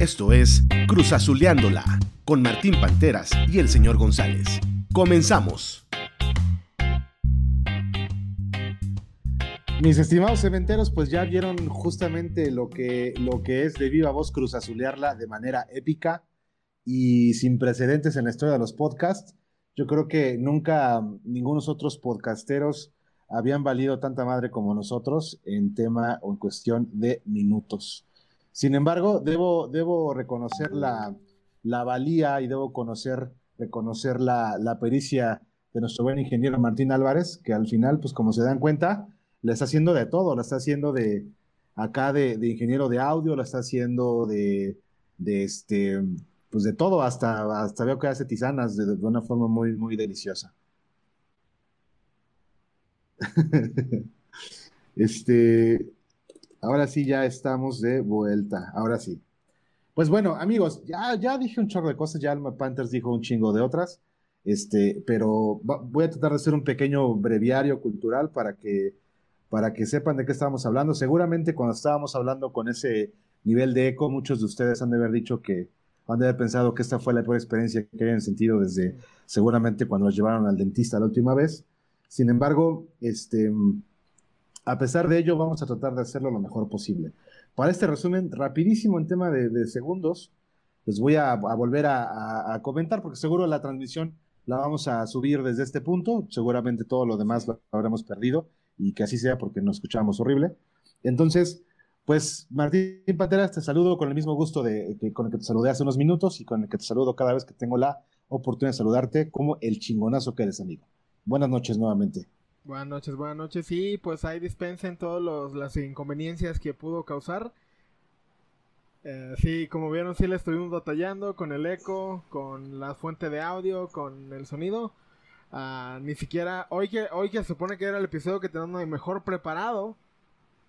Esto es Cruz Azuleándola con Martín Panteras y el señor González. Comenzamos. Mis estimados cementeros, pues ya vieron justamente lo que, lo que es de viva voz Cruz Azulearla de manera épica y sin precedentes en la historia de los podcasts. Yo creo que nunca ningunos otros podcasteros habían valido tanta madre como nosotros en tema o en cuestión de minutos. Sin embargo, debo, debo reconocer la, la valía y debo conocer, reconocer la, la, pericia de nuestro buen ingeniero Martín Álvarez, que al final, pues como se dan cuenta, le está haciendo de todo, la está haciendo de acá de, de ingeniero de audio, la está haciendo de, de este, pues de todo, hasta, hasta veo que hace tisanas de, de una forma muy, muy deliciosa. este, ahora sí ya estamos de vuelta, ahora sí. Pues bueno, amigos, ya, ya dije un chorro de cosas, ya Alma Panthers dijo un chingo de otras, este, pero voy a tratar de hacer un pequeño breviario cultural para que, para que sepan de qué estábamos hablando. Seguramente cuando estábamos hablando con ese nivel de eco, muchos de ustedes han de haber dicho que, han de haber pensado que esta fue la peor experiencia que hayan sentido desde seguramente cuando los llevaron al dentista la última vez. Sin embargo, este, a pesar de ello, vamos a tratar de hacerlo lo mejor posible. Para este resumen rapidísimo en tema de, segundos, les voy a, volver a, comentar, porque seguro la transmisión la vamos a subir desde este punto, seguramente todo lo demás lo habremos perdido, y que así sea porque nos escuchamos horrible. Entonces, pues Martín Panteras, te saludo con el mismo gusto de, con el que te saludé hace unos minutos y con el que te saludo cada vez que tengo la oportunidad de saludarte como el chingonazo que eres, amigo. Buenas noches nuevamente. Buenas noches, buenas noches. Sí, pues ahí dispensen todas las inconveniencias que pudo causar. Eh, sí, como vieron, sí le estuvimos batallando con el eco, con la fuente de audio, con el sonido. Uh, ni siquiera, hoy que, hoy que se supone que era el episodio que tenemos mejor preparado,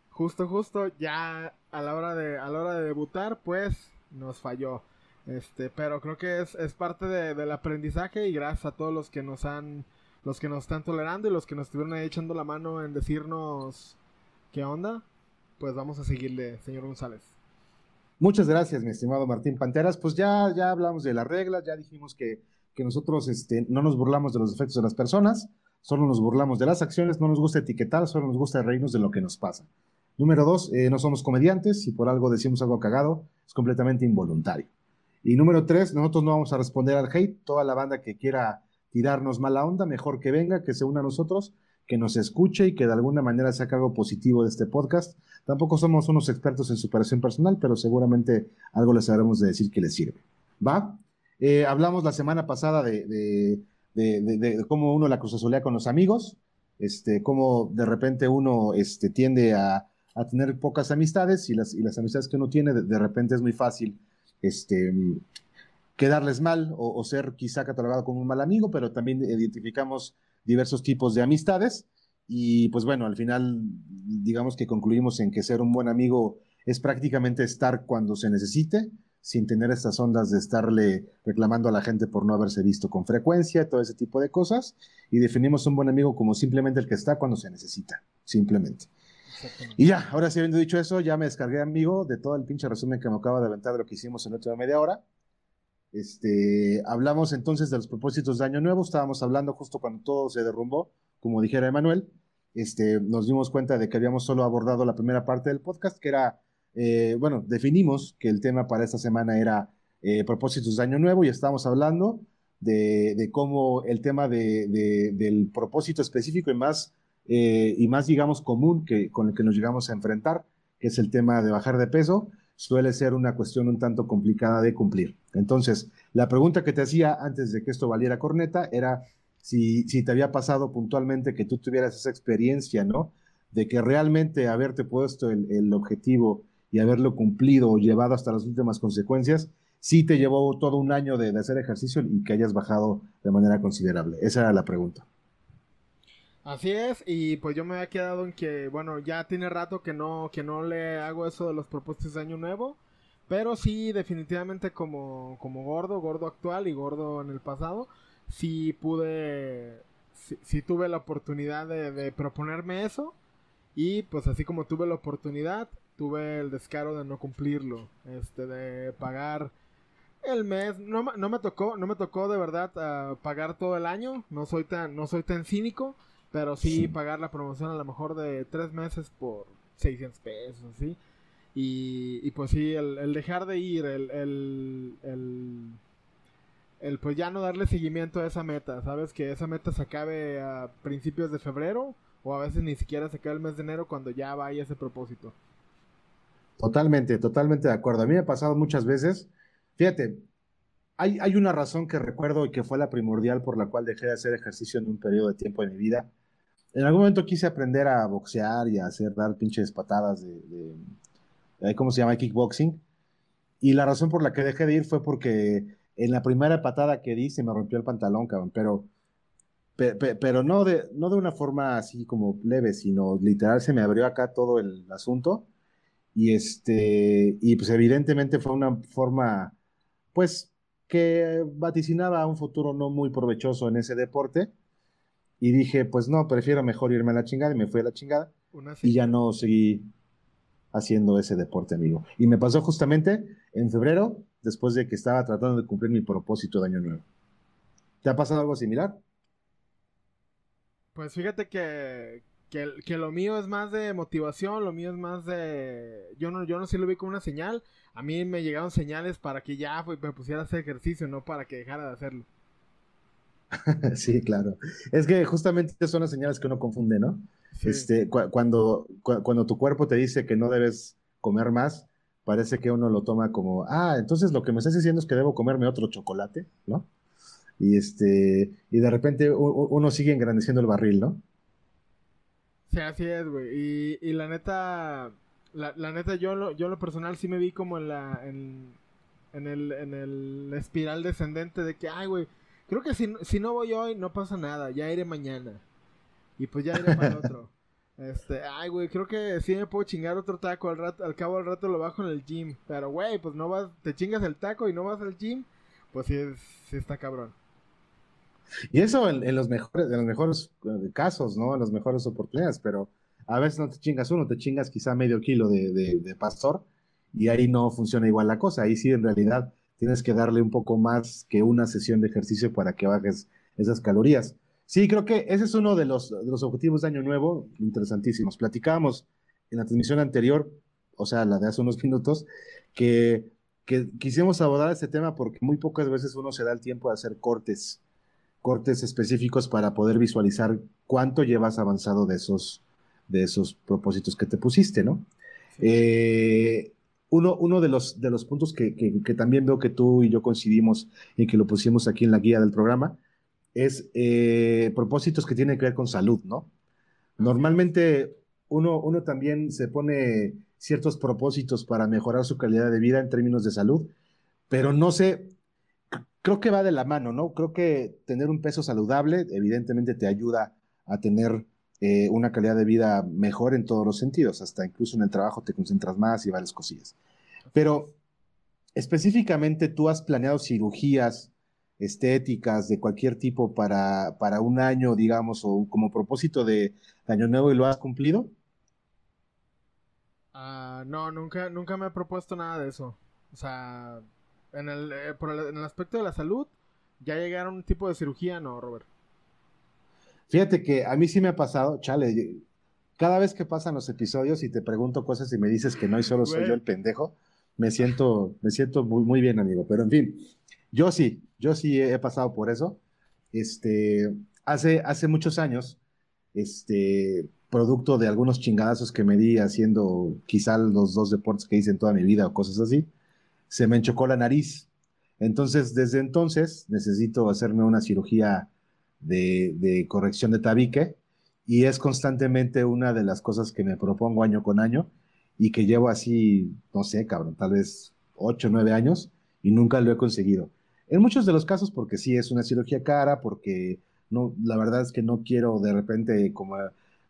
justo, justo, ya a la hora de, a la hora de debutar, pues nos falló. Este, pero creo que es, es parte de, del aprendizaje y gracias a todos los que nos han los que nos están tolerando y los que nos estuvieron ahí echando la mano en decirnos qué onda, pues vamos a seguirle, señor González. Muchas gracias, mi estimado Martín Panteras. Pues ya, ya hablamos de las reglas, ya dijimos que, que nosotros este, no nos burlamos de los defectos de las personas, solo nos burlamos de las acciones, no nos gusta etiquetar, solo nos gusta reírnos de lo que nos pasa. Número dos, eh, no somos comediantes, si por algo decimos algo cagado, es completamente involuntario. Y número tres, nosotros no vamos a responder al hate, toda la banda que quiera tirarnos mala onda, mejor que venga, que se una a nosotros, que nos escuche y que de alguna manera saque algo positivo de este podcast. Tampoco somos unos expertos en superación personal, pero seguramente algo les sabremos de decir que les sirve. ¿Va? Eh, hablamos la semana pasada de, de, de, cómo uno la cruzasolea con los amigos, este, cómo de repente uno este, tiende a, a tener pocas amistades y las, y las amistades que uno tiene de, repente es muy fácil este, quedarles mal o, o, ser quizá catalogado como un mal amigo, pero también identificamos diversos tipos de amistades y pues bueno, al final digamos que concluimos en que ser un buen amigo es prácticamente estar cuando se necesite, sin tener estas ondas de estarle reclamando a la gente por no haberse visto con frecuencia, todo ese tipo de cosas, y definimos un buen amigo como simplemente el que está cuando se necesita, simplemente. Y ya, ahora sí habiendo dicho eso, ya me descargué, amigo, de todo el pinche resumen que me acaba de aventar de lo que hicimos en la última media hora. Este, hablamos entonces de los propósitos de Año Nuevo, estábamos hablando justo cuando todo se derrumbó, como dijera Emanuel, este, nos dimos cuenta de que habíamos solo abordado la primera parte del podcast, que era, eh, bueno, definimos que el tema para esta semana era eh, propósitos de Año Nuevo y estábamos hablando de, cómo el tema de, del propósito específico y más, eh, y más, digamos, común que, con el que nos llegamos a enfrentar, que es el tema de bajar de peso, suele ser una cuestión un tanto complicada de cumplir. Entonces, la pregunta que te hacía antes de que esto valiera corneta era si, si te había pasado puntualmente que tú tuvieras esa experiencia, ¿no? De que realmente haberte puesto el, el objetivo y haberlo cumplido o llevado hasta las últimas consecuencias, sí te llevó todo un año de, de hacer ejercicio y que hayas bajado de manera considerable. Esa era la pregunta. Así es, y pues yo me había quedado en que, bueno, ya tiene rato que no, que no le hago eso de los propósitos de año nuevo, pero sí, definitivamente como, como gordo, gordo actual y gordo en el pasado, sí pude, sí, tuve la oportunidad de, de, proponerme eso, y pues así como tuve la oportunidad, tuve el descaro de no cumplirlo, este, de pagar el mes, no, no me tocó, no me tocó de verdad uh, pagar todo el año, no soy tan, no soy tan cínico, pero sí, pagar la promoción a lo mejor de tres meses por 600 pesos, ¿sí? Y, y pues sí, el, el dejar de ir, el, el, el, el, pues ya no darle seguimiento a esa meta, ¿sabes? Que esa meta se acabe a principios de febrero o a veces ni siquiera se acabe el mes de enero cuando ya vaya ese propósito. Totalmente, totalmente de acuerdo. A mí me ha pasado muchas veces, fíjate, hay, hay una razón que recuerdo y que fue la primordial por la cual dejé de hacer ejercicio en un periodo de tiempo de mi vida en algún momento quise aprender a boxear y a hacer dar pinches patadas de, ¿cómo se llama? Kickboxing. Y la razón por la que dejé de ir fue porque en la primera patada que di se me rompió el pantalón, cabrón, pero, pero no, de, no de una forma así como leve, sino literal se me abrió acá todo el asunto. Y este, y pues evidentemente fue una forma, pues, que vaticinaba un futuro no muy provechoso en ese deporte y dije, pues no, prefiero mejor irme a la chingada y me fui a la chingada. Y ya no seguí haciendo ese deporte, amigo. Y me pasó justamente en febrero, después de que estaba tratando de cumplir mi propósito de año nuevo. ¿Te ha pasado algo similar? Pues fíjate que, que, lo mío es más de motivación, lo mío es más de... Yo no, yo no sé lo vi como una señal. A mí me llegaron señales para que ya me pusiera a hacer ejercicio, no para que dejara de hacerlo. sí, claro. Es que justamente son las señales que uno confunde, ¿no? Este, cuando, cuando tu cuerpo te dice que no debes comer más, parece que uno lo toma como, ah, entonces lo que me estás diciendo es que debo comerme otro chocolate, ¿no? Y este, y de repente uno sigue engrandeciendo el barril, ¿no? Sí, así es, güey. Y, y la neta, la, la, neta, yo lo, yo lo personal sí me vi como en la, en, en el, en el espiral descendente de que, ay, güey, Creo que si, si no voy hoy, no pasa nada. Ya iré mañana. Y pues ya iré para el otro. Este, ay, güey, creo que sí me puedo chingar otro taco al rato, al cabo del rato lo bajo en el gym. Pero, güey, pues no vas, te chingas el taco y no vas al gym, pues sí, sí está cabrón. Y eso en, los mejores, en los mejores eh, casos, ¿no? En las mejores oportunidades, pero a veces no te chingas uno, te chingas quizá medio kilo de, de, de pastor y ahí no funciona igual la cosa. Ahí sí, en realidad, tienes que darle un poco más que una sesión de ejercicio para que bajes esas calorías. Sí, creo que ese es uno de los, de los objetivos de Año Nuevo interesantísimos. Platicábamos en la transmisión anterior, o sea, la de hace unos minutos, que, que quisimos abordar este tema porque muy pocas veces uno se da el tiempo de hacer cortes, cortes específicos para poder visualizar cuánto llevas avanzado de esos, de esos propósitos que te pusiste, ¿no? Eh, uno, uno de, los, de los puntos que, también veo que tú y yo coincidimos y que lo pusimos aquí en la guía del programa es eh, propósitos que tienen que ver con salud, ¿no? Normalmente uno, uno también se pone ciertos propósitos para mejorar su calidad de vida en términos de salud, pero no sé, creo que va de la mano, ¿no? Creo que tener un peso saludable evidentemente te ayuda a tener eh, una calidad de vida mejor en todos los sentidos, hasta incluso en el trabajo te concentras más y varias cosillas. Pero específicamente tú has planeado cirugías estéticas de cualquier tipo para, para un año, digamos, o como propósito de, año nuevo y lo has cumplido? Ah, no, nunca, nunca me he propuesto nada de eso. O sea, en el, eh, en el aspecto de la salud, ya llegaron un tipo de cirugía, no, Robert. Fíjate que a mí sí me ha pasado, chale, cada vez que pasan los episodios y te pregunto cosas y me dices que no y solo soy yo el pendejo, me siento, me siento muy, muy bien, amigo. Pero en fin, yo sí, yo sí he pasado por eso. Este, hace, hace muchos años, este, producto de algunos chingadazos que me di haciendo quizá los dos deportes que hice en toda mi vida o cosas así, se me enchocó la nariz. Entonces, desde entonces, necesito hacerme una cirugía de, corrección de tabique y es constantemente una de las cosas que me propongo año con año y que llevo así, no sé, cabrón, tal vez 8 o 9 años y nunca lo he conseguido. En muchos de los casos porque sí es una cirugía cara, porque no, la verdad es que no quiero de repente como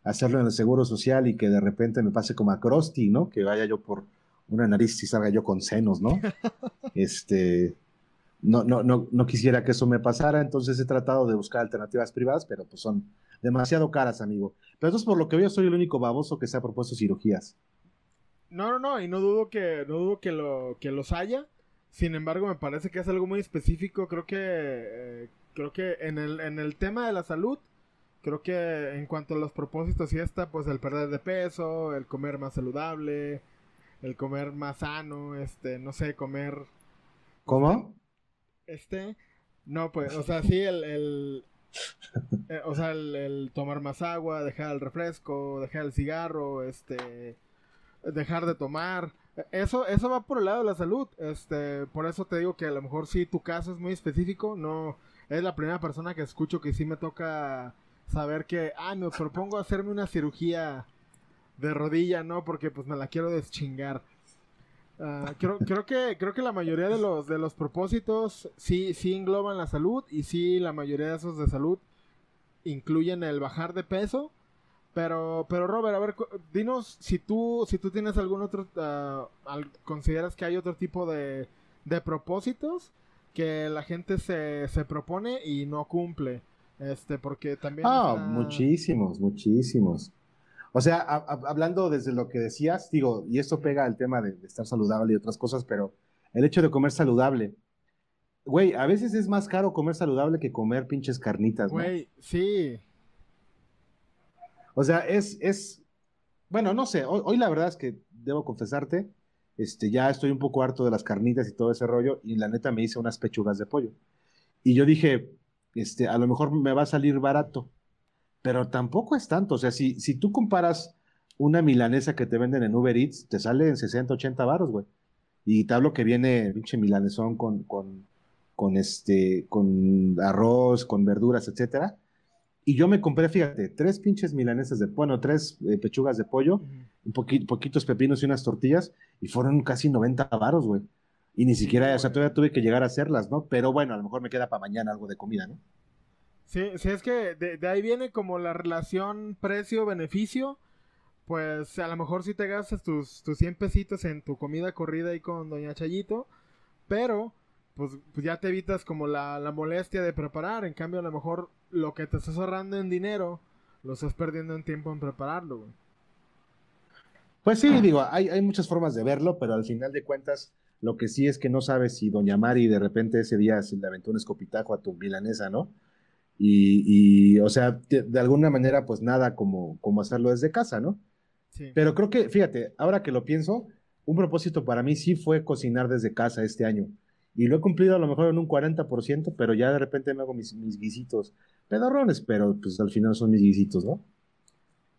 hacerlo en el seguro social y que de repente me pase como a Krusty, ¿no? Que vaya yo por una nariz y salga yo con senos, ¿no? este, no, no, no, no quisiera que eso me pasara, entonces he tratado de buscar alternativas privadas, pero pues son demasiado caras, amigo. Pero entonces por lo que veo soy el único baboso que se ha propuesto cirugías. No, no, no, y no dudo que, no dudo que, lo, que los haya. Sin embargo, me parece que es algo muy específico. Creo que, eh, creo que en el, en el tema de la salud, creo que en cuanto a los propósitos y esta, pues el perder de peso, el comer más saludable, el comer más sano, este, no sé, comer... ¿Cómo? Este, no, pues, o sea, sí, el, el eh, o sea, el, el, tomar más agua, dejar el refresco, dejar el cigarro, este, dejar de tomar. Eso, eso va por el lado de la salud. Este, por eso te digo que a lo mejor sí tu caso es muy específico. No, es la primera persona que escucho que sí me toca saber que, ah, me propongo hacerme una cirugía de rodilla, ¿no? Porque pues me la quiero deschingar. Uh, creo, creo, que, creo que la mayoría de los, de los propósitos sí, sí engloban la salud y sí la mayoría de esos de salud incluyen el bajar de peso. Pero, pero Robert, a ver, dinos si tú, si tú tienes algún otro, uh, consideras que hay otro tipo de, de propósitos que la gente se, se propone y no cumple. Este, porque también. Ah, muchísimos, muchísimos. O sea, hablando desde lo que decías, digo, y esto pega al tema de, estar saludable y otras cosas, pero el hecho de comer saludable. Güey, a veces es más caro comer saludable que comer pinches carnitas, Güey, sí. O sea, es, es, bueno, no sé, hoy, la verdad es que debo confesarte, este, ya estoy un poco harto de las carnitas y todo ese rollo, y la neta me hice unas pechugas de pollo. Y yo dije, este, a lo mejor me va a salir barato pero tampoco es tanto. O sea, si, si tú comparas una milanesa que te venden en Uber Eats, te sale en 60, 80 baros, güey. Y te hablo que viene pinche milanesón con, con, con, este, con arroz, con verduras, etcétera. Y yo me compré, fíjate, tres pinches milanesas de, bueno, tres eh, pechugas de pollo, un poquitos pepinos y unas tortillas, y fueron casi 90 varos, güey. Y ni siquiera, o sea, todavía tuve que llegar a hacerlas, ¿no? Pero bueno, a lo mejor me queda para mañana algo de comida, ¿no? Sí, sí es que de, ahí viene como la relación precio-beneficio. Pues a lo mejor si te gastas tus, tus 100 pesitos en tu comida corrida ahí con Doña Chayito, pero pues, pues ya te evitas como la, la, molestia de preparar. En cambio, a lo mejor lo que te estás ahorrando en dinero, lo estás perdiendo en tiempo en prepararlo, güey. Pues sí, digo, hay, hay muchas formas de verlo, pero al final de cuentas, lo que sí es que no sabes si Doña Mari de repente ese día se le aventó un escopitajo a tu milanesa, ¿no? Y, o sea, de, alguna manera, pues nada como, como hacerlo desde casa, ¿no? Sí. Pero creo que, fíjate, ahora que lo pienso, un propósito para mí sí fue cocinar desde casa este año. Y lo he cumplido a lo mejor en un 40%, pero ya de repente me hago mis, mis guisitos pedorrones, pero pues al final son mis guisitos, ¿no?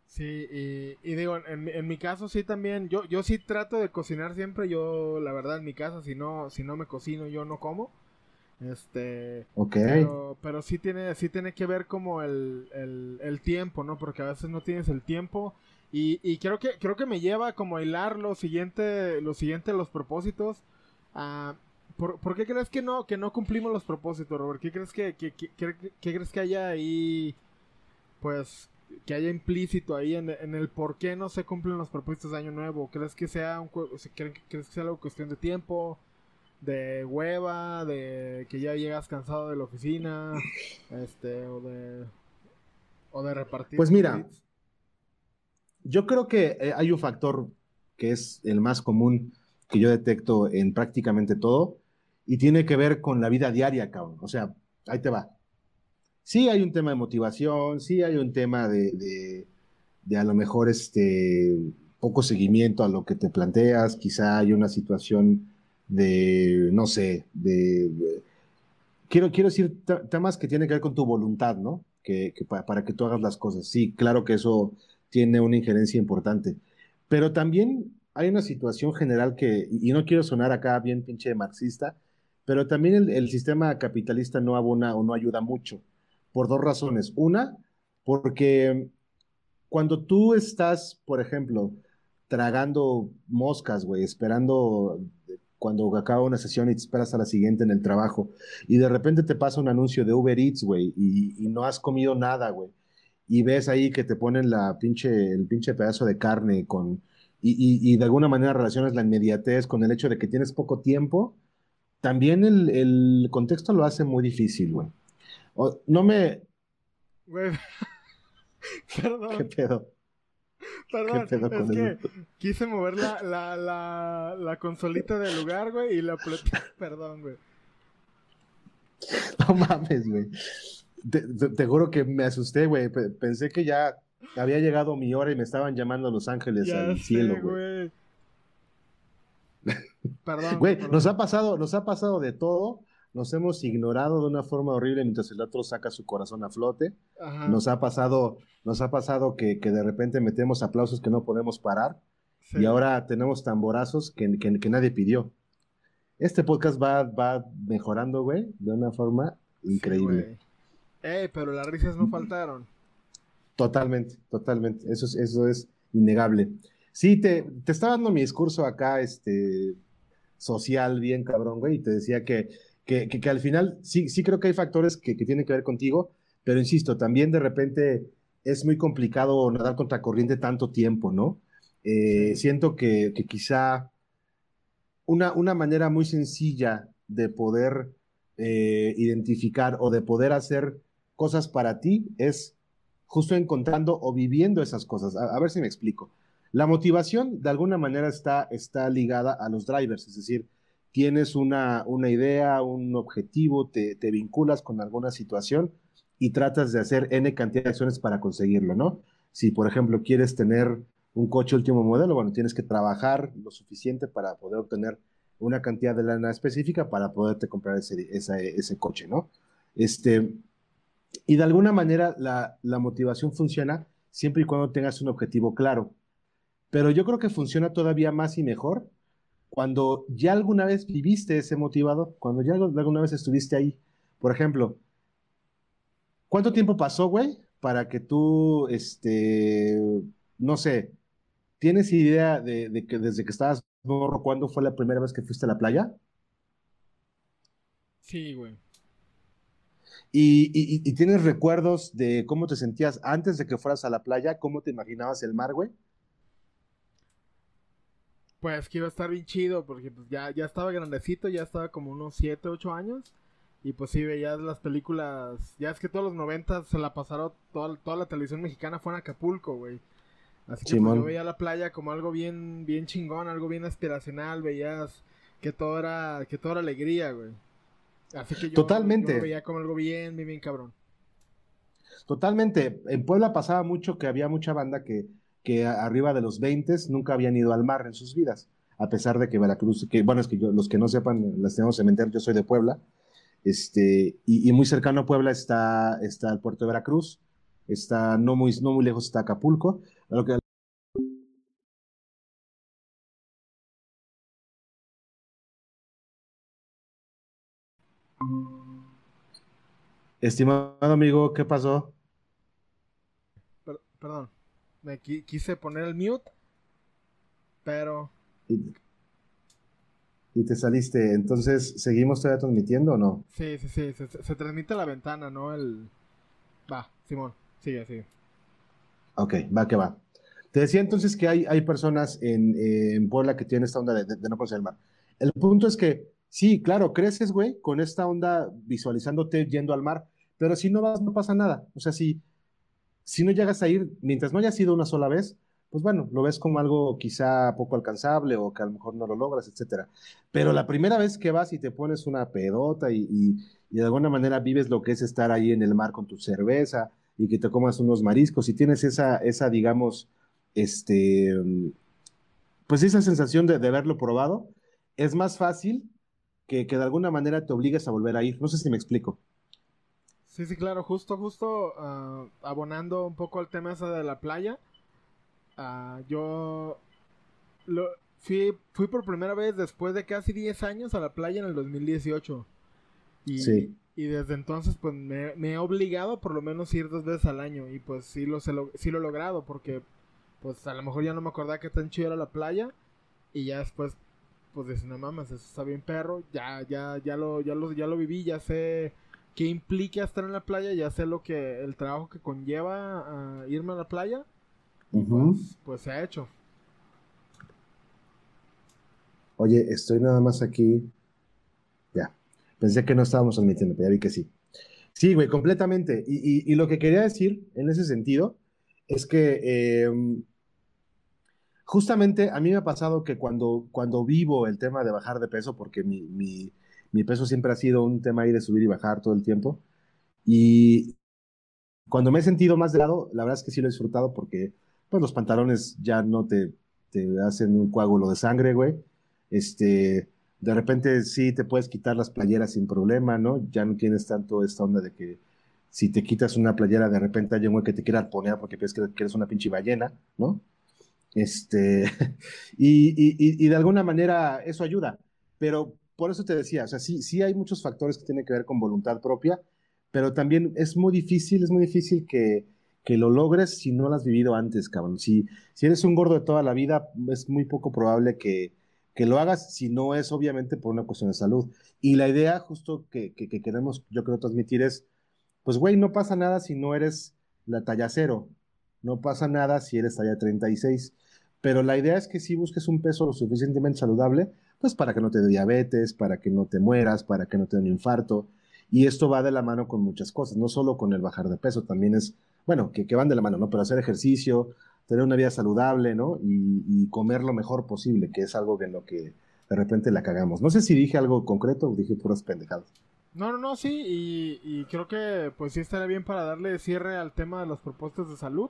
Sí, y, digo, en, en, mi caso sí también, yo, yo sí trato de cocinar siempre, yo la verdad en mi casa, si no, si no me cocino yo no como. Este. Ok. Pero, sí, tiene, sí tiene que ver como el, el, tiempo, ¿no? Porque a veces no tienes el tiempo. Y, y, creo que creo que me lleva como a hilar lo siguiente, lo siguiente los propósitos. ¿Por, ¿por, qué crees que no, que no cumplimos los propósitos, Robert? ¿Qué crees que, que, crees que haya ahí, pues, que haya implícito ahí en, en, el por qué no se cumplen los propósitos de Año Nuevo? ¿Crees que sea un, crees que sea algo cuestión de tiempo? de hueva, de que ya llegas cansado de la oficina, este, o de, o de repartir. Pues mira, yo creo que eh, hay un factor que es el más común que yo detecto en prácticamente todo y tiene que ver con la vida diaria, cabrón. O sea, ahí te va. Sí hay un tema de motivación, sí hay un tema de, de, de a lo mejor este poco seguimiento a lo que te planteas, quizá hay una situación de, no sé, de, quiero, quiero decir temas que tienen que ver con tu voluntad, ¿no? Que, para, que tú hagas las cosas. Sí, claro que eso tiene una injerencia importante, pero también hay una situación general que, y no quiero sonar acá bien pinche marxista, pero también el, sistema capitalista no abona o no ayuda mucho, por dos razones. Una, porque cuando tú estás, por ejemplo, tragando moscas, güey, esperando cuando acaba una sesión y te esperas a la siguiente en el trabajo y de repente te pasa un anuncio de Uber Eats, güey, y, no has comido nada, güey, y ves ahí que te ponen la pinche, el pinche pedazo de carne con, y, de alguna manera relacionas la inmediatez con el hecho de que tienes poco tiempo, también el, contexto lo hace muy difícil, güey. no me... Güey. Perdón. ¿Qué pedo? Perdón, es que quise mover la, la, la, la consolita del lugar, güey, y la... Perdón, güey. No mames, güey. Te, juro que me asusté, güey. Pensé que ya había llegado mi hora y me estaban llamando a Los Ángeles al cielo, güey. Perdón. Güey, nos ha pasado, nos ha pasado de todo. Nos hemos ignorado de una forma horrible mientras el otro saca su corazón a flote. Nos ha pasado, nos ha pasado que, de repente metemos aplausos que no podemos parar. Y ahora tenemos tamborazos que, que, nadie pidió. Este podcast va, va mejorando, güey, de una forma increíble. Ey, pero las risas no faltaron. Totalmente, totalmente. Eso es, eso es innegable. Sí, te, te estaba dando mi discurso acá, este, social, bien cabrón, güey, y te decía que, que, que, al final sí, sí creo que hay factores que, que, tienen que ver contigo, pero insisto, también de repente es muy complicado nadar contra corriente tanto tiempo, ¿no? Eh, siento que, que quizá una, una manera muy sencilla de poder eh, identificar o de poder hacer cosas para ti es justo encontrando o viviendo esas cosas. A, ver si me explico. La motivación de alguna manera está, está ligada a los drivers, es decir, tienes una, una idea, un objetivo, te, te, vinculas con alguna situación y tratas de hacer N cantidad de acciones para conseguirlo, ¿no? Si, por ejemplo, quieres tener un coche último modelo, bueno, tienes que trabajar lo suficiente para poder obtener una cantidad de lana específica para poderte comprar ese, ese coche, ¿no? Este, y de alguna manera la, motivación funciona siempre y cuando tengas un objetivo claro. Pero yo creo que funciona todavía más y mejor cuando ya alguna vez viviste ese motivador, cuando ya alguna vez estuviste ahí. Por ejemplo, ¿cuánto tiempo pasó, güey, para que tú, este, no sé, ¿tienes idea de, de que desde que estabas morro, cuándo fue la primera vez que fuiste a la playa? Sí, güey. ¿Y, tienes recuerdos de cómo te sentías antes de que fueras a la playa? ¿Cómo te imaginabas el mar, güey? Pues que iba a estar bien chido, porque pues ya, ya estaba grandecito, ya estaba como unos 7, 8 años. Y pues sí, veías las películas. Ya es que todos los 90 se la pasaron, toda, toda la televisión mexicana fue en Acapulco, güey. Así que pues, yo veía la playa como algo bien, bien chingón, algo bien aspiracional, veías que todo era, que todo era alegría, güey. Así que yo, Totalmente. lo veía como algo bien, bien, bien cabrón. Totalmente. En Puebla pasaba mucho que había mucha banda que, que arriba de los 20 nunca habían ido al mar en sus vidas. A pesar de que Veracruz, que bueno, es que yo, los que no sepan, las tenemos en mente, yo soy de Puebla. Este, y, muy cercano a Puebla está, está el puerto de Veracruz, está no muy, no muy lejos está Acapulco. Que, Estimado amigo, ¿qué pasó? perdón, me quise poner el mute, pero... Y, te saliste, entonces, ¿seguimos todavía transmitiendo o no? Sí, sí, sí, se, transmite la ventana, ¿no? El... Va, Simón, sigue, sigue. Ok, va que va. Te decía entonces que hay, hay personas en, en Puebla que tienen esta onda de, de no conocer el mar. El punto es que Sí, claro, creces, güey, con esta onda visualizándote yendo al mar, pero si no vas, no pasa nada. O sea, si, si no llegas a ir, mientras no hayas ido una sola vez, pues bueno, lo ves como algo quizá poco alcanzable o que a lo mejor no lo logras, etcétera. Pero la primera vez que vas y te pones una pedota y, de alguna manera vives lo que es estar ahí en el mar con tu cerveza y que te comas unos mariscos y tienes esa, esa digamos, este, pues esa sensación de, de haberlo probado, es más fácil que, de alguna manera te obligues a volver a ir. No sé si me explico. Sí, sí, claro, justo, justo ah, abonando un poco al tema ese de la playa. Ah, yo lo, fui, fui por primera vez después de casi 10 años a la playa en el 2018. Y, sí. y desde entonces pues me, he obligado por lo menos ir dos veces al año. Y pues sí lo, sí lo he logrado porque pues a lo mejor ya no me acordaba que tan chido era la playa. Y ya después pues dices, no mames, eso está bien perro, ya, ya, ya lo, ya lo, ya lo viví, ya sé qué implica estar en la playa, ya sé lo que, el trabajo que conlleva a irme a la playa, pues, pues se ha hecho. Oye, estoy nada más aquí. Ya. Pensé que no estábamos admitiendo, pero ya vi que sí. Sí, güey, completamente. Y, y, lo que quería decir en ese sentido es que em, justamente a mí me ha pasado que cuando, cuando vivo el tema de bajar de peso, porque mi, mi, mi peso siempre ha sido un tema ahí de subir y bajar todo el tiempo, y cuando me he sentido más de lado, la verdad es que sí lo he disfrutado porque pues los pantalones ya no te, te hacen un coágulo de sangre, güey. Este, de repente sí te puedes quitar las playeras sin problema, ¿no? Ya no tienes tanto esta onda de que si te quitas una playera, de repente hay un güey que te quiera poner porque piensas que eres una pinche ballena, ¿no? Este, y, y, y, de alguna manera eso ayuda, pero por eso te decía, o sea, sí, sí hay muchos factores que tienen que ver con voluntad propia, pero también es muy difícil, es muy difícil que, que lo logres si no lo has vivido antes, cabrón. Si, si eres un gordo de toda la vida, es muy poco probable que, que lo hagas si no es obviamente por una cuestión de salud. Y la idea justo que, que, que queremos, yo creo, transmitir es, pues, güey, no pasa nada si no eres la talla cero, no pasa nada si eres talla 36, pero la idea es que si busques un peso lo suficientemente saludable, pues para que no te dé diabetes, para que no te mueras, para que no te dé un infarto. Y esto va de la mano con muchas cosas, no solo con el bajar de peso, también es, bueno, que, que van de la mano, ¿no? Pero hacer ejercicio, tener una vida saludable, ¿no? Y, y, comer lo mejor posible, que es algo en lo que de repente la cagamos. No sé si dije algo concreto o dije puras pendejadas. No, no, no, sí, y, y, creo que pues sí estaría bien para darle cierre al tema de los propósitos de salud.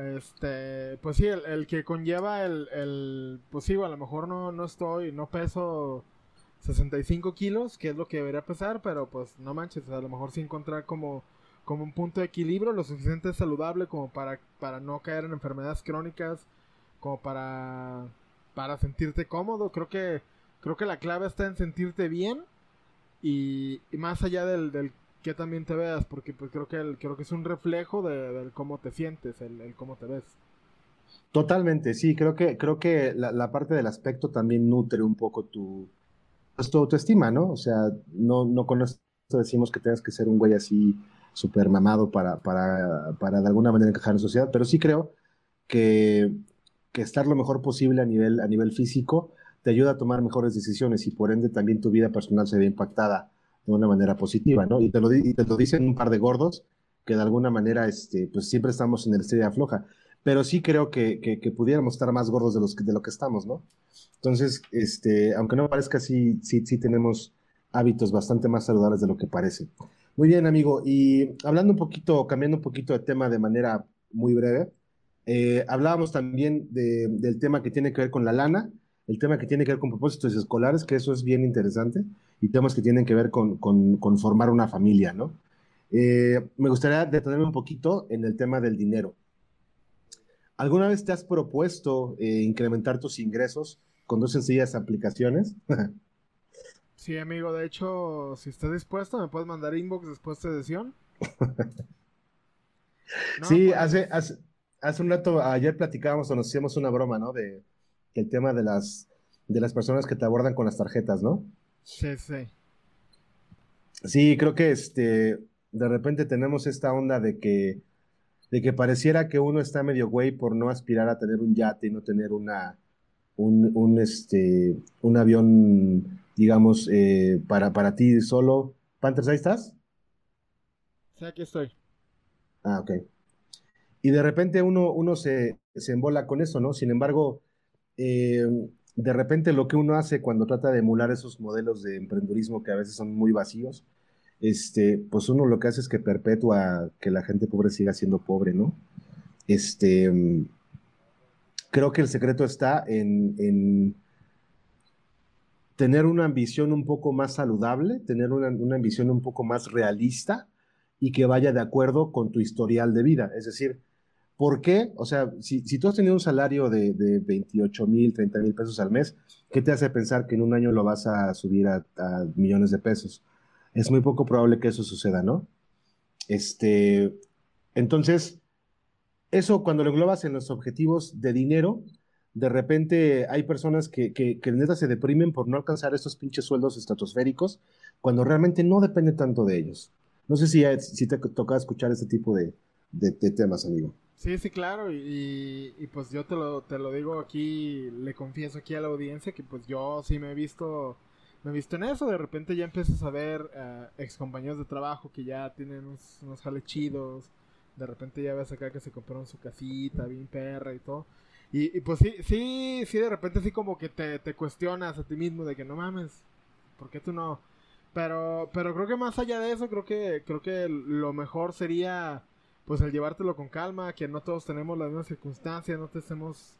Este, pues sí, el, el que conlleva el, el, pues sí, a lo mejor no, no estoy, no peso 65 kilos, que es lo que debería pesar, pero pues no manches, a lo mejor sí encontrar como, como un punto de equilibrio lo suficiente saludable como para, para no caer en enfermedades crónicas, como para, para sentirte cómodo. Creo que, creo que la clave está en sentirte bien y, y más allá del, del que también te veas, porque pues creo que el, creo que es un reflejo de, de cómo te sientes, el, cómo te ves. Totalmente, sí, creo que, creo que la, la, parte del aspecto también nutre un poco tu, pues, tu autoestima, ¿no? O sea, no, no con esto decimos que tengas que ser un güey así súper mamado para, para, para de alguna manera encajar en sociedad, pero sí creo que, que estar lo mejor posible a nivel, a nivel físico te ayuda a tomar mejores decisiones y por ende también tu vida personal se ve impactada de una manera positiva, ¿no? Y te lo, y te lo dicen un par de gordos que de alguna manera, este, pues siempre estamos en el estrella floja, pero sí creo que, que, que, pudiéramos estar más gordos de, los, de lo que estamos, ¿no? Entonces, este, aunque no parezca, sí, sí, sí tenemos hábitos bastante más saludables de lo que parece. Muy bien, amigo, y hablando un poquito, cambiando un poquito de tema de manera muy breve, eh, hablábamos también de, del tema que tiene que ver con la lana, el tema que tiene que ver con propósitos escolares, que eso es bien interesante, y temas que tienen que ver con, con, con formar una familia, ¿no? Eh, me gustaría detenerme un poquito en el tema del dinero. ¿Alguna vez te has propuesto eh, incrementar tus ingresos con dos sencillas aplicaciones? sí, amigo, de hecho, si estás dispuesto, me puedes mandar inbox después de sesión. no, sí, pues... hace, hace, hace un rato, ayer platicábamos o nos hicimos una broma, ¿no? De, el tema de las, de las personas que te abordan con las tarjetas, ¿no? Sí, sí. Sí, creo que este, de repente tenemos esta onda de que, de que pareciera que uno está medio güey por no aspirar a tener un yate y no tener una, un, un este, un avión, digamos, eh, para, para ti solo. Panthers, ¿ahí estás? Sí, aquí estoy. Ah, ok. Y de repente uno, uno se, se embola con eso, ¿no? Sin embargo, eh, de repente lo que uno hace cuando trata de emular esos modelos de emprendurismo que a veces son muy vacíos, este, pues uno lo que hace es que perpetúa que la gente pobre siga siendo pobre, ¿no? Este, creo que el secreto está en, en tener una ambición un poco más saludable, tener una, una, ambición un poco más realista y que vaya de acuerdo con tu historial de vida. Es decir, ¿Por qué? O sea, si, tú has tenido un salario de, de 28 mil, 30 mil pesos al mes, ¿qué te hace pensar que en un año lo vas a subir a, millones de pesos? Es muy poco probable que eso suceda, ¿no? Este, entonces, eso cuando lo englobas en los objetivos de dinero, de repente hay personas que, que, que neta se deprimen por no alcanzar estos pinches sueldos estratosféricos, cuando realmente no depende tanto de ellos. No sé si, si te toca escuchar este tipo de temas, amigo. Sí, sí, claro, y, y, pues yo te lo, te lo digo aquí, le confieso aquí a la audiencia que pues yo sí me he visto, me he visto en eso, de repente ya empiezas a ver uh, ex compañeros de trabajo que ya tienen unos, unos jales chidos, de repente ya ves acá que se compraron su casita, bien perra y todo, Y, pues sí, sí, sí, de repente sí como que te, te cuestionas a ti mismo de que no mames, ¿por qué tú no? Pero, pero creo que más allá de eso, creo que, creo que lo mejor sería pues el llevártelo con calma, que no todos tenemos las mismas circunstancias, no tenemos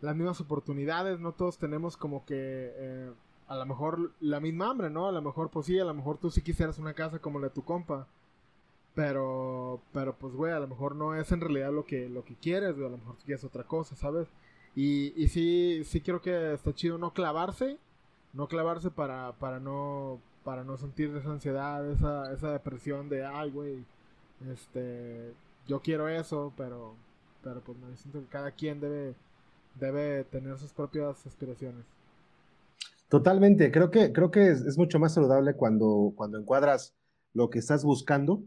las mismas oportunidades, no todos tenemos como que eh, a lo mejor la misma hambre, ¿no? A lo mejor pues sí, a lo mejor tú sí quisieras una casa como la de tu compa. Pero, pero pues, güey, a lo mejor no es en realidad lo que, lo que quieres, güey, a lo mejor tú quieres otra cosa, ¿sabes? Y, y sí, sí creo que está chido no clavarse, no clavarse para, para no, para no sentir esa ansiedad, esa, esa depresión de, ay, güey, este, yo quiero eso, pero, pero pues me siento que cada quien debe, debe tener sus propias aspiraciones. Totalmente, creo que, creo que es, mucho más saludable cuando, cuando encuadras lo que estás buscando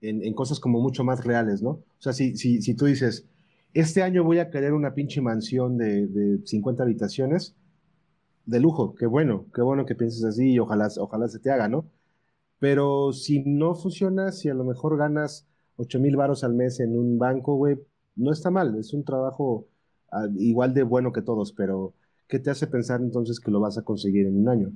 en, cosas como mucho más reales, ¿no? O sea, si, si, si, tú dices, este año voy a querer una pinche mansión de, de 50 habitaciones, de lujo, qué bueno, qué bueno que pienses así y ojalá, ojalá se te haga, ¿no? Pero si no funciona, si a lo mejor ganas 8 mil varos al mes en un banco, güey, no está mal, es un trabajo ah, igual de bueno que todos, pero ¿qué te hace pensar entonces que lo vas a conseguir en un año?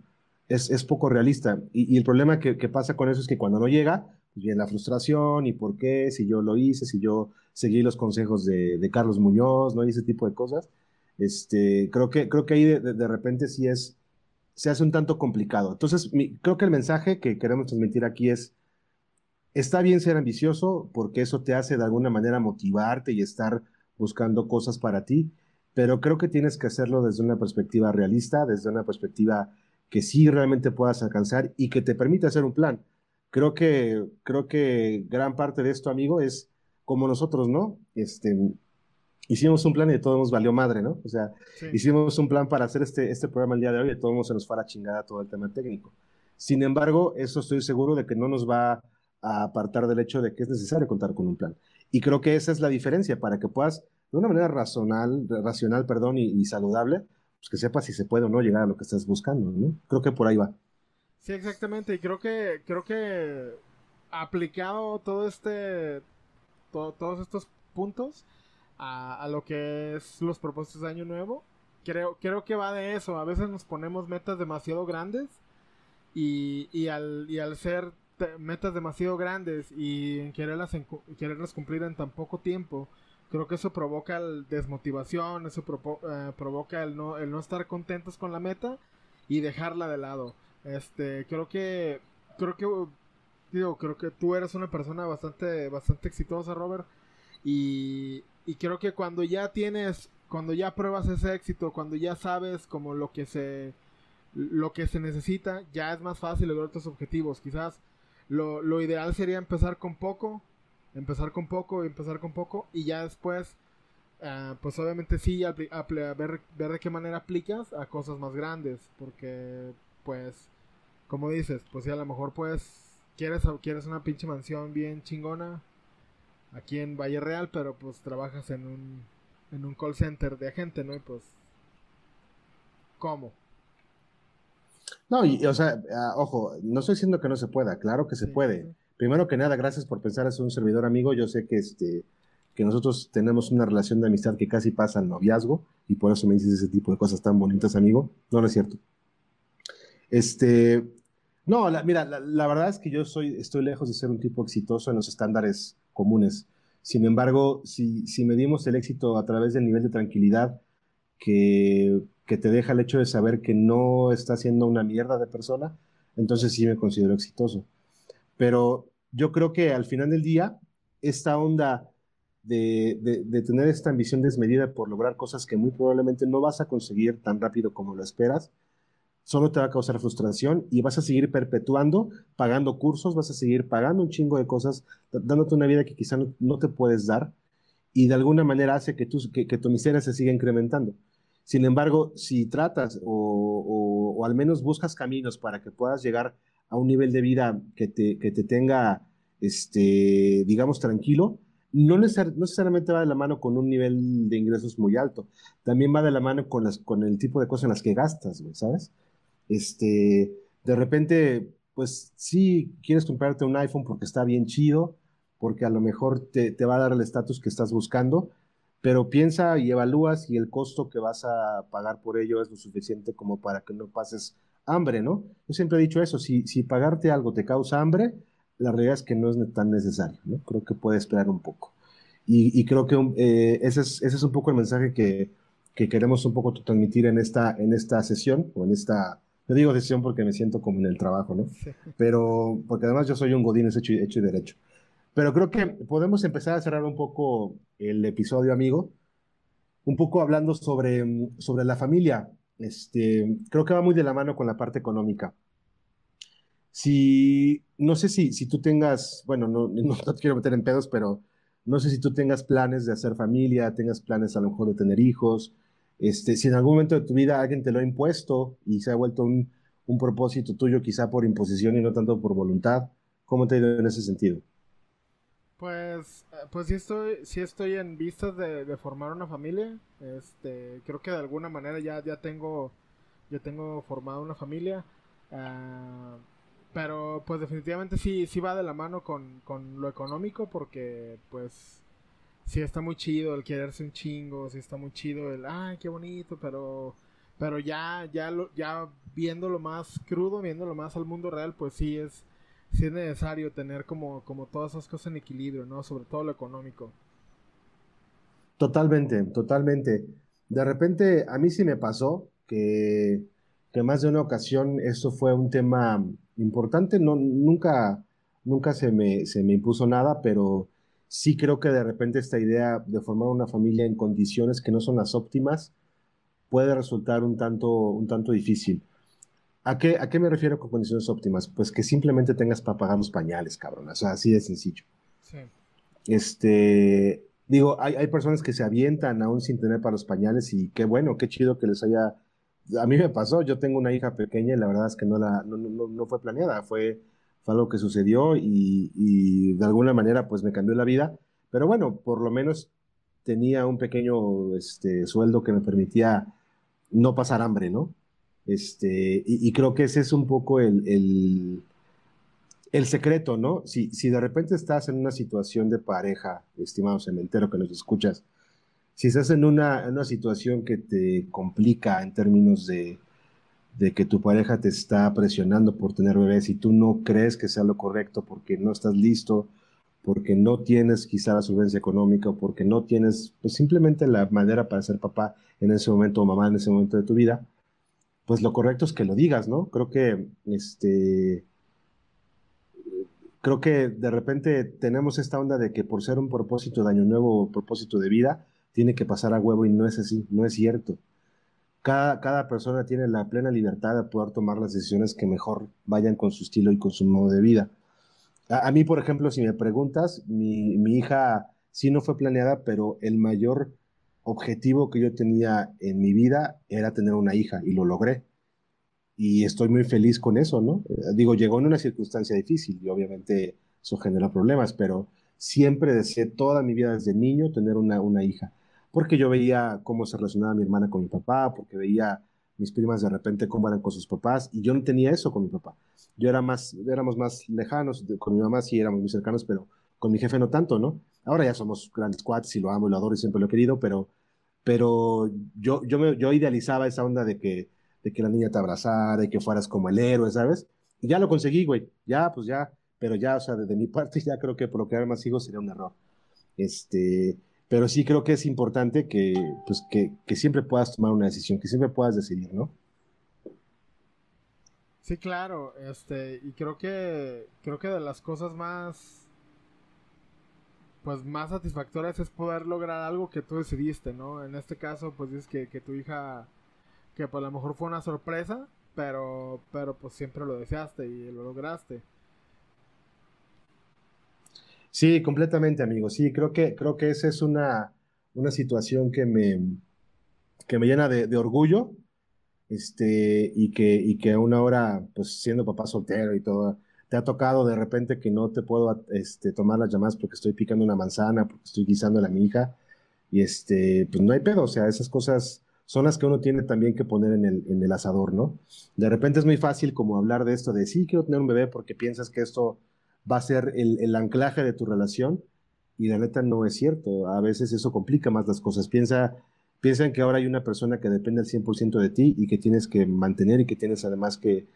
Es, es poco realista. Y, el problema que, pasa con eso es que cuando no llega, pues viene la frustración y por qué, si yo lo hice, si yo seguí los consejos de, Carlos Muñoz, ¿no? Y ese tipo de cosas. Este, creo, que, creo que ahí de, de repente sí es se hace un tanto complicado. Entonces, creo que el mensaje que queremos transmitir aquí es, está bien ser ambicioso porque eso te hace de alguna manera motivarte y estar buscando cosas para ti, pero creo que tienes que hacerlo desde una perspectiva realista, desde una perspectiva que sí realmente puedas alcanzar y que te permita hacer un plan. Creo que, creo que gran parte de esto, amigo, es como nosotros, ¿no? Este, hicimos un plan y de todos nos valió madre, ¿no? O sea, hicimos un plan para hacer este, este programa el día de hoy y de todos se nos fue a la chingada todo el tema técnico. Sin embargo, eso estoy seguro de que no nos va a apartar del hecho de que es necesario contar con un plan. Y creo que esa es la diferencia para que puedas, de una manera racional, racional perdón, y, saludable, pues que sepas si se puede o no llegar a lo que estás buscando, ¿no? Creo que por ahí va. Sí, exactamente. Y creo que, creo que aplicado todo este, todos estos puntos, a, lo que es los propósitos de año nuevo. Creo, creo que va de eso. A veces nos ponemos metas demasiado grandes y, y, al, y al ser metas demasiado grandes y quererlas, quererlas cumplir en tan poco tiempo, creo que eso provoca desmotivación, eso eh, provoca el no, el no estar contentos con la meta y dejarla de lado. Este, creo que, creo que, digo, creo que tú eres una persona bastante, bastante exitosa, Robert, y, y creo que cuando ya tienes, cuando ya pruebas ese éxito, cuando ya sabes como lo que se, lo que se necesita, ya es más fácil lograr tus objetivos. Quizás lo, lo ideal sería empezar con poco, empezar con poco y empezar con poco y ya después, uh, pues obviamente sí, a, ver, ver de qué manera aplicas a cosas más grandes, porque pues, como dices, pues sí, a lo mejor pues quieres, quieres una pinche mansión bien chingona, aquí en Valle Real, pero pues trabajas en un, en un call center de agente, ¿no? Y pues, ¿cómo? No, y, o sea, ah, ojo, no estoy diciendo que no se pueda, claro que se puede. Primero que nada, gracias por pensar, es un servidor amigo, yo sé que este que nosotros tenemos una relación de amistad que casi pasa al noviazgo y por eso me dices ese tipo de cosas tan bonitas, amigo. No, no es cierto. Este, no, mira, la, la, verdad es que yo soy, estoy lejos de ser un tipo exitoso en los estándares comunes. Sin embargo, si, si medimos el éxito a través del nivel de tranquilidad que, que te deja el hecho de saber que no estás siendo una mierda de persona, entonces sí me considero exitoso. Pero yo creo que al final del día, esta onda de, de, de, tener esta ambición desmedida por lograr cosas que muy probablemente no vas a conseguir tan rápido como lo esperas, solo te va a causar frustración y vas a seguir perpetuando, pagando cursos, vas a seguir pagando un chingo de cosas, dándote una vida que quizá no, te puedes dar y de alguna manera hace que tu, que, tu miseria se siga incrementando. Sin embargo, si tratas o, al menos buscas caminos para que puedas llegar a un nivel de vida que te, que te tenga, este, digamos, tranquilo, no, necesariamente va de la mano con un nivel de ingresos muy alto, también va de la mano con, las, con el tipo de cosas en las que gastas, ¿sabes? Este, de repente, pues sí, quieres comprarte un iPhone porque está bien chido, porque a lo mejor te, va a dar el estatus que estás buscando, pero piensa y evalúa si el costo que vas a pagar por ello es lo suficiente como para que no pases hambre, ¿no? Yo siempre he dicho eso, si, si pagarte algo te causa hambre, la realidad es que no es tan necesario, ¿no? Creo que puede esperar un poco. Y, creo que eh, ese, es, ese, es, un poco el mensaje que, que, queremos un poco transmitir en esta, en esta sesión, o en esta, yo digo sesión porque me siento como en el trabajo, ¿no? Pero, porque además yo soy un godín hecho, hecho y derecho. Pero creo que podemos empezar a cerrar un poco el episodio, amigo, un poco hablando sobre, sobre la familia. Este, creo que va muy de la mano con la parte económica. Si, no sé si, si tú tengas, bueno, no, no te quiero meter en pedos, pero no sé si tú tengas planes de hacer familia, tengas planes a lo mejor de tener hijos, este, si en algún momento de tu vida alguien te lo ha impuesto y se ha vuelto un, un propósito tuyo quizá por imposición y no tanto por voluntad, ¿cómo te ha ido en ese sentido? Pues, eh, pues sí estoy, sí estoy en vistas de, formar una familia. Este, creo que de alguna manera ya, ya tengo, ya tengo formado una familia. Ah, pero pues definitivamente sí, sí va de la mano con, con lo económico porque pues sí está muy chido el quererse un chingo, sí está muy chido el, ay, qué bonito, pero pero ya ya lo, más crudo, viéndolo más al mundo real, pues sí es sí es necesario tener como como todas esas cosas en equilibrio, ¿no? Sobre todo lo económico. Totalmente, totalmente. De repente a mí sí me pasó que que más de una ocasión esto fue un tema importante. No, nunca, nunca se me, se me impuso nada, pero sí creo que de repente esta idea de formar una familia en condiciones que no son las óptimas puede resultar un tanto, un tanto difícil. ¿A qué, ¿A qué me refiero con condiciones óptimas? Pues que simplemente tengas para pagar los pañales, cabrón. O sea, así de sencillo. Sí. Este, digo, hay, hay personas que se avientan aún sin tener para los pañales y qué bueno, qué chido que les haya a mí me pasó, yo tengo una hija pequeña y la verdad es que no, la, no, fue planeada, fue, fue, algo que sucedió y, de alguna manera pues me cambió la vida, pero bueno, por lo menos tenía un pequeño este, sueldo que me permitía no pasar hambre, ¿no? Este, y, creo que ese es un poco el, el, secreto, ¿no? Si, si de repente estás en una situación de pareja, estimado cementero que nos escuchas, si estás en una, una situación que te complica en términos de, de que tu pareja te está presionando por tener bebés y tú no crees que sea lo correcto porque no estás listo, porque no tienes quizá la solvencia económica o porque no tienes pues, simplemente la madera para ser papá en ese momento o mamá en ese momento de tu vida, pues lo correcto es que lo digas, ¿no? Creo que este creo que de repente tenemos esta onda de que por ser un propósito de año nuevo o propósito de vida, tiene que pasar a huevo y no es así, no es cierto. Cada, cada persona tiene la plena libertad de poder tomar las decisiones que mejor vayan con su estilo y con su modo de vida. A, mí, por ejemplo, si me preguntas, mi, mi hija sí no fue planeada, pero el mayor objetivo que yo tenía en mi vida era tener una hija y lo logré. Y estoy muy feliz con eso, ¿no? Eh, digo, llegó en una circunstancia difícil y obviamente eso genera problemas, pero siempre deseé toda mi vida desde niño tener una, una hija porque yo veía cómo se relacionaba mi hermana con mi papá, porque veía mis primas de repente cómo eran con sus papás, y yo no tenía eso con mi papá. Yo era más, éramos más lejanos, con mi mamá sí éramos muy cercanos, pero con mi jefe no tanto, ¿no? Ahora ya somos grandes cuates y lo amo y lo adoro y siempre lo he querido, pero, pero yo, yo, me, yo idealizaba esa onda de que, de que la niña te abrazara y que fueras como el héroe, ¿sabes? Y ya lo conseguí, güey. Ya, pues ya, pero ya, o sea, desde mi parte ya creo que procrear más hijos sería un error. Este, pero sí creo que es importante que, pues, que, que siempre puedas tomar una decisión, que siempre puedas decidir, ¿no? Sí, claro, este, y creo que, creo que de las cosas más, pues más satisfactorias es poder lograr algo que tú decidiste, ¿no? En este caso, pues dices que, que tu hija, que pues a lo mejor fue una sorpresa, pero, pero pues siempre lo deseaste y lo lograste. Sí, completamente, amigo. Sí, creo que, creo que esa es una, una situación que me, que me llena de, orgullo, este, y que, y que aún ahora, pues siendo papá soltero y todo, te ha tocado de repente que no te puedo este, tomar las llamadas porque estoy picando una manzana, porque estoy guisándole a mi hija, y este, pues no hay pedo, o sea, esas cosas son las que uno tiene también que poner en el, en el asador, ¿no? De repente es muy fácil como hablar de esto, de sí, quiero tener un bebé porque piensas que esto va a ser el, anclaje de tu relación. y la neta no es cierto. A veces eso complica más las cosas. Piensa, piensa en que ahora hay una persona que depende al 100% de ti y que tienes que mantener y que tienes además que,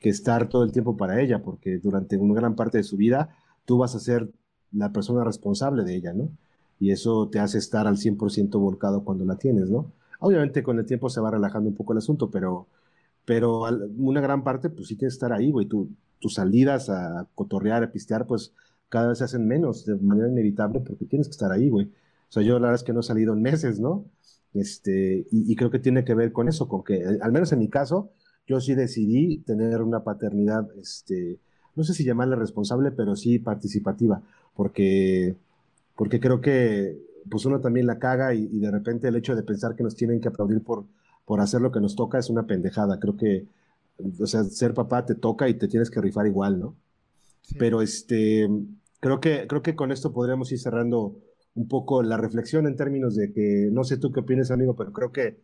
estar todo el tiempo para ella, porque durante una gran parte de su vida tú vas a ser la persona responsable de ella, ¿no? Y eso te hace estar al 100% volcado cuando la tienes, ¿no? Obviamente con el tiempo se va relajando un poco el asunto, pero, pero una gran parte, pues sí tienes que estar ahí, güey. Tus salidas a cotorrear, a pistear, pues cada vez se hacen menos de manera inevitable porque tienes que estar ahí, güey. O sea, yo la verdad es que no he salido en meses, ¿no? Este, y, creo que tiene que ver con eso, con que, al menos en mi caso, yo sí decidí tener una paternidad, este, no sé si llamarle responsable, pero sí participativa, porque, porque creo que pues uno también la caga y, de repente el hecho de pensar que nos tienen que aplaudir por, por hacer lo que nos toca es una pendejada. Creo que, o sea, ser papá te toca y te tienes que rifar igual, ¿no? Pero este, creo que, creo que con esto podríamos ir cerrando un poco la reflexión en términos de que, no sé tú qué opinas, amigo, pero creo que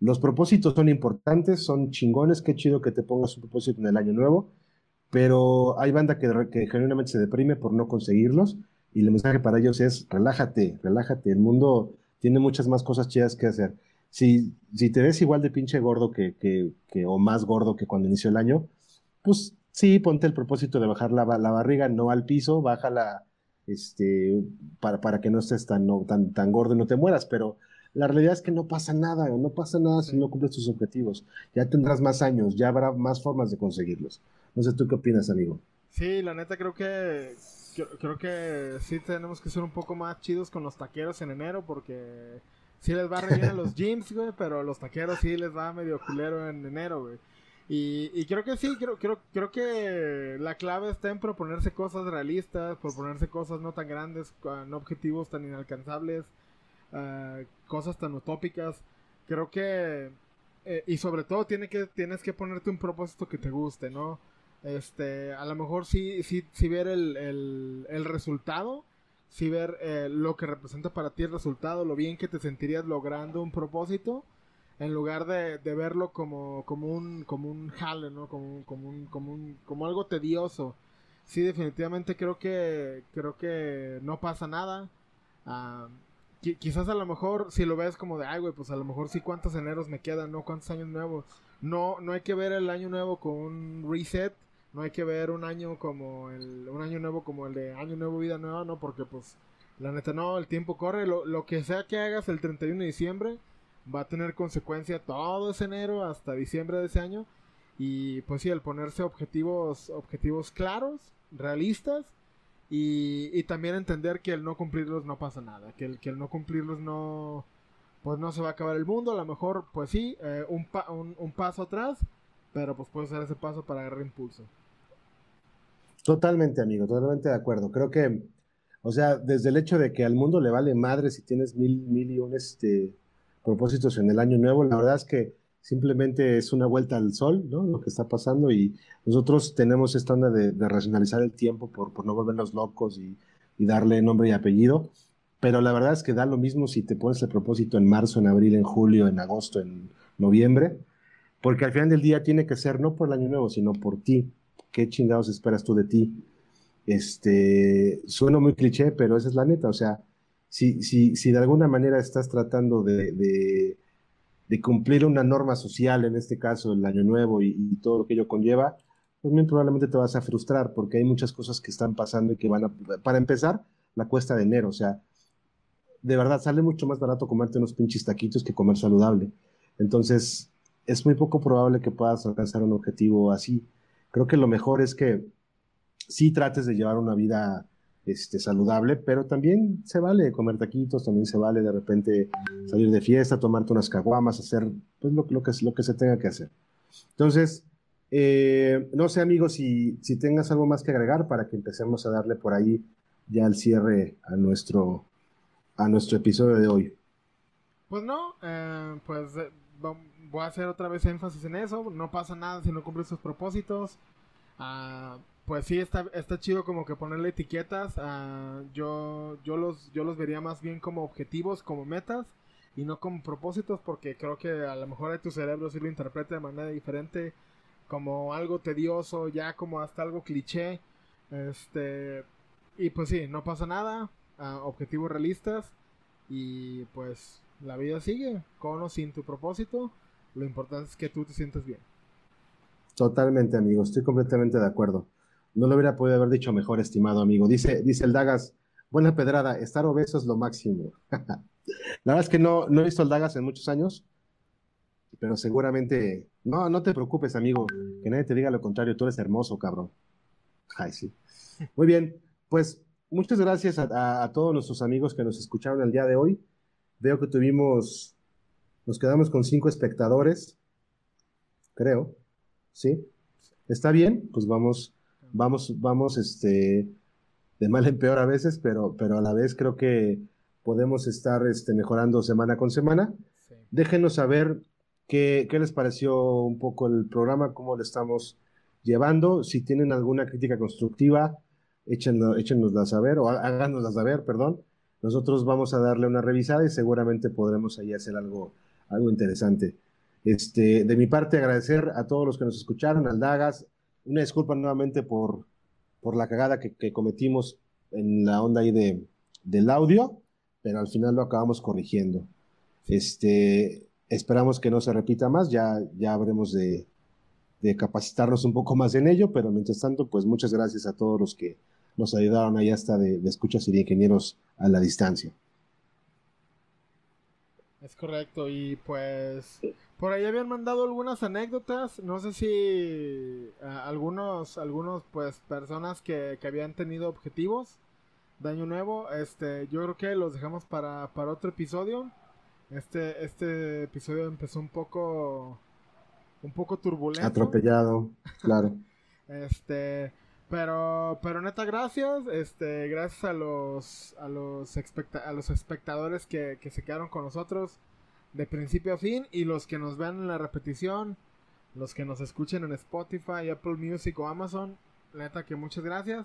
los propósitos son importantes, son chingones, qué chido que te pongas un propósito en el año nuevo, pero hay banda que, que genuinamente se deprime por no conseguirlos y el mensaje para ellos es relájate, relájate, el mundo tiene muchas más cosas chidas que hacer. Si, si te ves igual de pinche gordo que, que, que, o más gordo que cuando inició el año, pues Sí, ponte el propósito de bajar la, la barriga, no al piso, bájala este, para, para que no estés tan, no, tan, tan gordo y no te mueras, pero la realidad es que no pasa nada, no pasa nada si no cumples tus objetivos. Ya tendrás más años, ya habrá más formas de conseguirlos. No sé, ¿tú qué opinas, amigo? Sí, la neta creo que creo, que sí tenemos que ser un poco más chidos con los taqueros en enero porque sí les va re bien a los gyms, güey, pero a los taqueros sí les va medio culero en enero, güey. Y, creo que sí, creo, creo, creo que la clave está en proponerse cosas realistas, proponerse cosas no tan grandes, no objetivos tan inalcanzables, ah, cosas tan utópicas. Creo que, eh, y sobre todo tiene que, tienes que ponerte un propósito que te guste, ¿no? Este, a lo mejor sí, sí, sí ver el, el, el resultado, sí ver eh, lo que representa para ti el resultado, lo bien que te sentirías logrando un propósito en lugar de, de verlo como, como un como un jale, ¿no? Como, como, un, como, un, como algo tedioso. Sí, definitivamente creo que creo que no pasa nada. Ah, quizás a lo mejor si lo ves como de, ay, güey, pues a lo mejor sí cuántos eneros me quedan, ¿no? Cuántos años nuevos. No no hay que ver el año nuevo con un reset, no hay que ver un año como el un año nuevo como el de año nuevo vida nueva, no, porque pues la neta no, el tiempo corre, lo, lo que sea que hagas el 31 de diciembre va a tener consecuencia todo ese enero hasta diciembre de ese año. Y pues sí, el ponerse objetivos, objetivos claros, realistas, y, también entender que el no cumplirlos no pasa nada, que el, que el no cumplirlos no, pues no se va a acabar el mundo, a lo mejor, pues sí, eh, un, un, paso atrás, pero pues puede ser ese paso para agarrar impulso. Totalmente, amigo, totalmente de acuerdo. Creo que, o sea, desde el hecho de que al mundo le vale madre si tienes mil, mil y un, este, propósitos en el año nuevo. La verdad es que simplemente es una vuelta al sol, ¿no? Lo que está pasando y nosotros tenemos esta onda de, racionalizar el tiempo por, por, no volvernos locos y, darle nombre y apellido. Pero la verdad es que da lo mismo si te pones el propósito en marzo, en abril, en julio, en agosto, en noviembre, porque al final del día tiene que ser no por el año nuevo, sino por ti. ¿Qué chingados esperas tú de ti? Este, suena muy cliché, pero esa es la neta, o sea, si, si, si de alguna manera estás tratando de, de, cumplir una norma social, en este caso el año nuevo y, todo lo que ello conlleva, pues bien probablemente te vas a frustrar porque hay muchas cosas que están pasando y que van a... Para empezar, la cuesta de enero, o sea, de verdad sale mucho más barato comerte unos pinches taquitos que comer saludable. Entonces, es muy poco probable que puedas alcanzar un objetivo así. Creo que lo mejor es que sí trates de llevar una vida este, saludable, pero también se vale comer taquitos, también se vale de repente salir de fiesta, tomarte unas caguamas, hacer pues, lo, lo, que, lo que se tenga que hacer. Entonces, eh, no sé, amigos, si, si tengas algo más que agregar para que empecemos a darle por ahí ya el cierre a nuestro, a nuestro episodio de hoy. Pues no, eh, pues eh, voy a hacer otra vez énfasis en eso. No pasa nada si no cumples tus propósitos. Ah, pues sí, está, está chido como que ponerle etiquetas. Uh, yo, yo, los, yo los vería más bien como objetivos, como metas y no como propósitos porque creo que a lo mejor tu cerebro sí lo interpreta de manera diferente como algo tedioso, ya como hasta algo cliché. Este, y pues sí, no pasa nada. objetivos realistas y pues la vida sigue, con o sin tu propósito, lo importante es que tú te sientas bien. Totalmente, amigo, estoy completamente de acuerdo. No lo hubiera podido haber dicho mejor, estimado amigo. Dice, dice el Dagas, buena pedrada, estar obeso es lo máximo. la verdad es que no, no he visto el Dagas en muchos años, pero seguramente, no, no te preocupes, amigo, que nadie te diga lo contrario, tú eres hermoso, cabrón. Ay, sí. Muy bien, pues muchas gracias a, todos nuestros amigos que nos escucharon el día de hoy. Veo que tuvimos, nos quedamos con cinco espectadores, creo, ¿sí? ¿Está bien? Pues vamos, vamos, vamos, este, de mal en peor a veces, pero, pero a la vez creo que podemos estar este, mejorando semana con semana. Déjenos saber qué, qué les pareció un poco el programa, cómo lo estamos llevando. Si tienen alguna crítica constructiva, échenosla saber o háganosla saber, perdón. Nosotros vamos a darle una revisada y seguramente podremos ahí hacer algo, algo interesante. Este, de mi parte, agradecer a todos los que nos escucharon, al Dagas. Una disculpa nuevamente por, por la cagada que, cometimos en la onda ahí de, del audio, pero al final lo acabamos corrigiendo. Este, esperamos que no se repita más, ya, ya habremos de, de capacitarnos un poco más en ello, pero mientras tanto, pues muchas gracias a todos los que nos ayudaron ahí hasta de, escuchas y de ingenieros a la distancia. Es correcto, y pues por ahí habían mandado algunas anécdotas, no sé si algunos, algunos pues personas que, que, habían tenido objetivos de año nuevo, este, yo creo que los dejamos para, para otro episodio. Este, este episodio empezó un poco, un poco turbulento. Atropellado, claro. este, pero, pero neta, gracias. Este, gracias a los, a los, a los espectadores que, que se quedaron con nosotros de principio a fin y los que nos vean en la repetición, los que nos escuchen en Spotify, Apple Music o Amazon. Neta, que muchas gracias.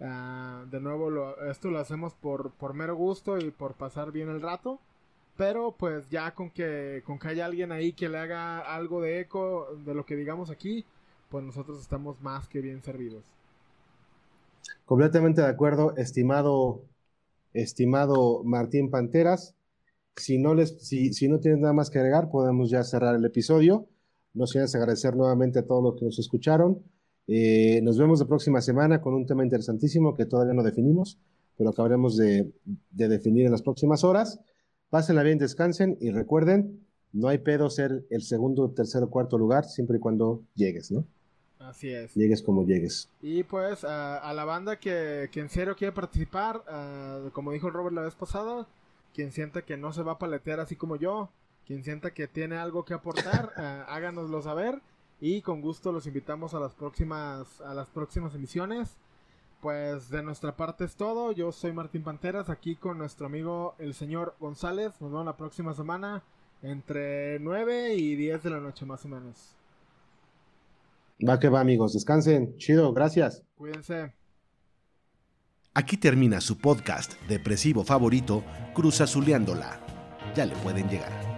Ah, de nuevo, esto lo hacemos por, por mero gusto y por pasar bien el rato. Pero pues ya con que, con que haya alguien ahí que le haga algo de eco de lo que digamos aquí, pues nosotros estamos más que bien servidos. Completamente de acuerdo, estimado, estimado Martín Panteras. Si no, les, si, si no tienes nada más que agregar, podemos ya cerrar el episodio. Nos quieres agradecer nuevamente a todos los que nos escucharon. Eh, nos vemos la próxima semana con un tema interesantísimo que todavía no definimos, pero acabaremos de, de definir en las próximas horas. Pásenla bien, descansen y recuerden, no hay pedo ser el segundo, tercero, cuarto lugar, siempre y cuando llegues, ¿no? Así es. Llegues como llegues. Y pues a la banda que, que, en serio quiere participar, como dijo Robert la vez pasada, quien sienta que no se va a paletear así como yo, quien sienta que tiene algo que aportar, háganoslo saber y con gusto los invitamos a las próximas a las próximas emisiones. Pues de nuestra parte es todo. Yo soy Martín Panteras aquí con nuestro amigo el señor González. Nos vemos la próxima semana entre 9 y 10 de la noche más o menos. Va que va, amigos. Descansen. Chido, gracias. Cuídense. Aquí termina su podcast depresivo favorito, Cruz Azuleándola. Ya le pueden llegar.